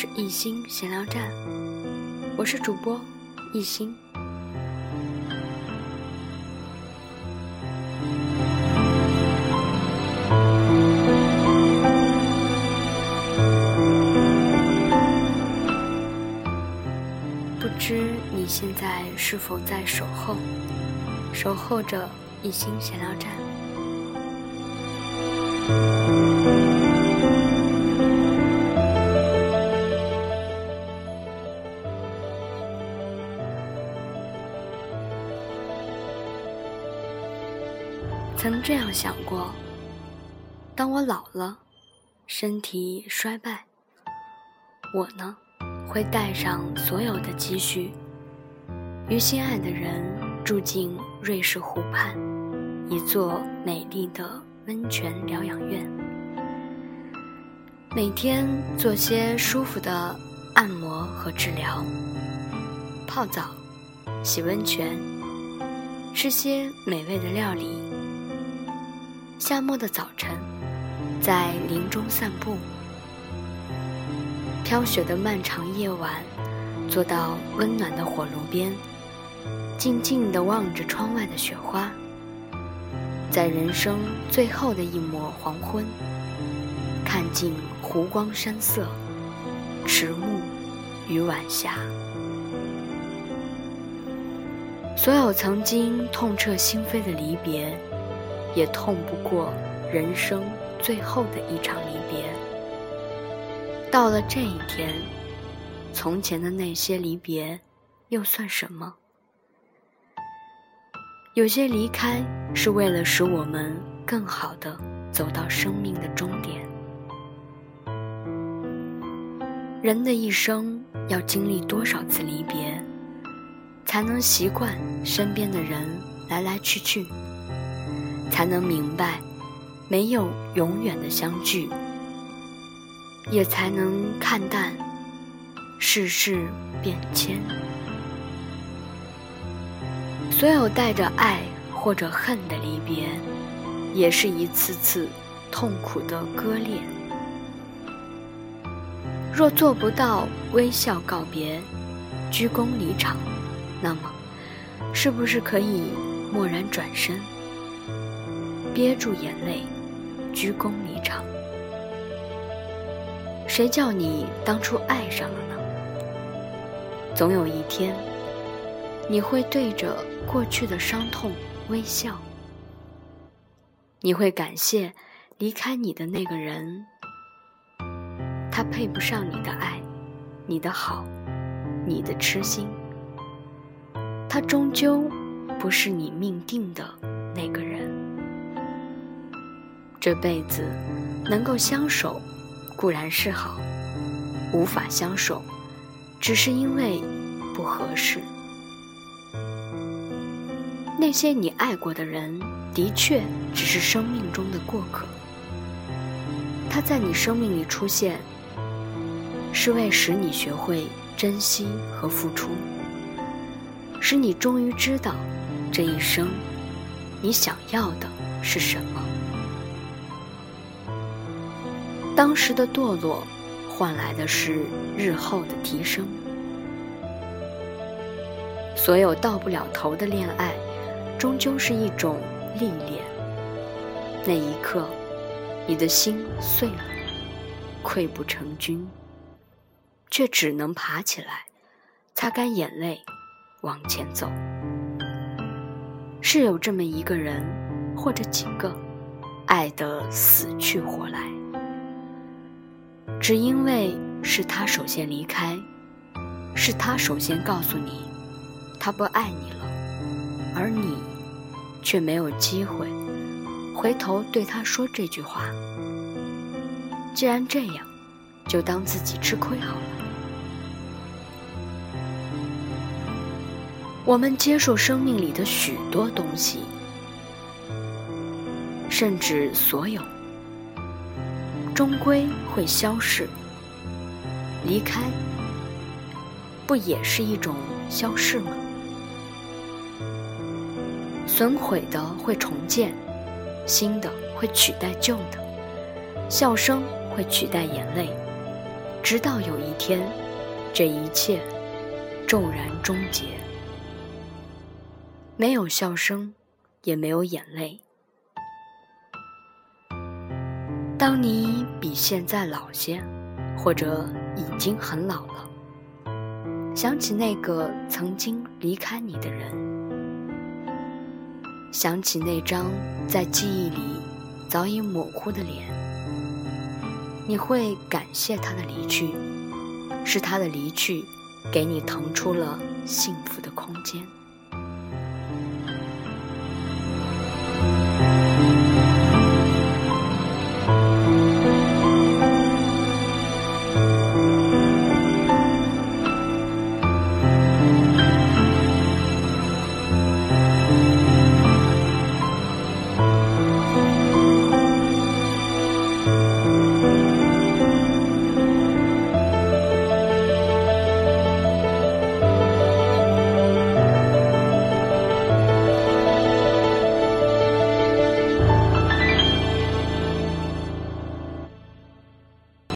是一心闲聊站，我是主播一心。不知你现在是否在守候，守候着一心闲聊站？曾这样想过：当我老了，身体衰败，我呢，会带上所有的积蓄，与心爱的人住进瑞士湖畔一座美丽的温泉疗养院，每天做些舒服的按摩和治疗，泡澡、洗温泉，吃些美味的料理。夏末的早晨，在林中散步；飘雪的漫长夜晚，坐到温暖的火炉边，静静地望着窗外的雪花。在人生最后的一抹黄昏，看尽湖光山色，迟暮与晚霞。所有曾经痛彻心扉的离别。也痛不过人生最后的一场离别。到了这一天，从前的那些离别，又算什么？有些离开是为了使我们更好的走到生命的终点。人的一生要经历多少次离别，才能习惯身边的人来来去去？才能明白，没有永远的相聚，也才能看淡世事变迁。所有带着爱或者恨的离别，也是一次次痛苦的割裂。若做不到微笑告别，鞠躬离场，那么，是不是可以蓦然转身？憋住眼泪，鞠躬离场。谁叫你当初爱上了呢？总有一天，你会对着过去的伤痛微笑。你会感谢离开你的那个人，他配不上你的爱，你的好，你的痴心。他终究不是你命定的那个人。这辈子能够相守固然是好，无法相守，只是因为不合适。那些你爱过的人，的确只是生命中的过客。他在你生命里出现，是为使你学会珍惜和付出，使你终于知道这一生你想要的是什么。当时的堕落，换来的是日后的提升。所有到不了头的恋爱，终究是一种历练。那一刻，你的心碎了，溃不成军，却只能爬起来，擦干眼泪，往前走。是有这么一个人，或者几个，爱得死去活来。只因为是他首先离开，是他首先告诉你，他不爱你了，而你却没有机会回头对他说这句话。既然这样，就当自己吃亏好了。我们接受生命里的许多东西，甚至所有。终归会消逝，离开不也是一种消逝吗？损毁的会重建，新的会取代旧的，笑声会取代眼泪，直到有一天，这一切骤然终结，没有笑声，也没有眼泪。当你比现在老些，或者已经很老了，想起那个曾经离开你的人，想起那张在记忆里早已模糊的脸，你会感谢他的离去，是他的离去，给你腾出了幸福的空间。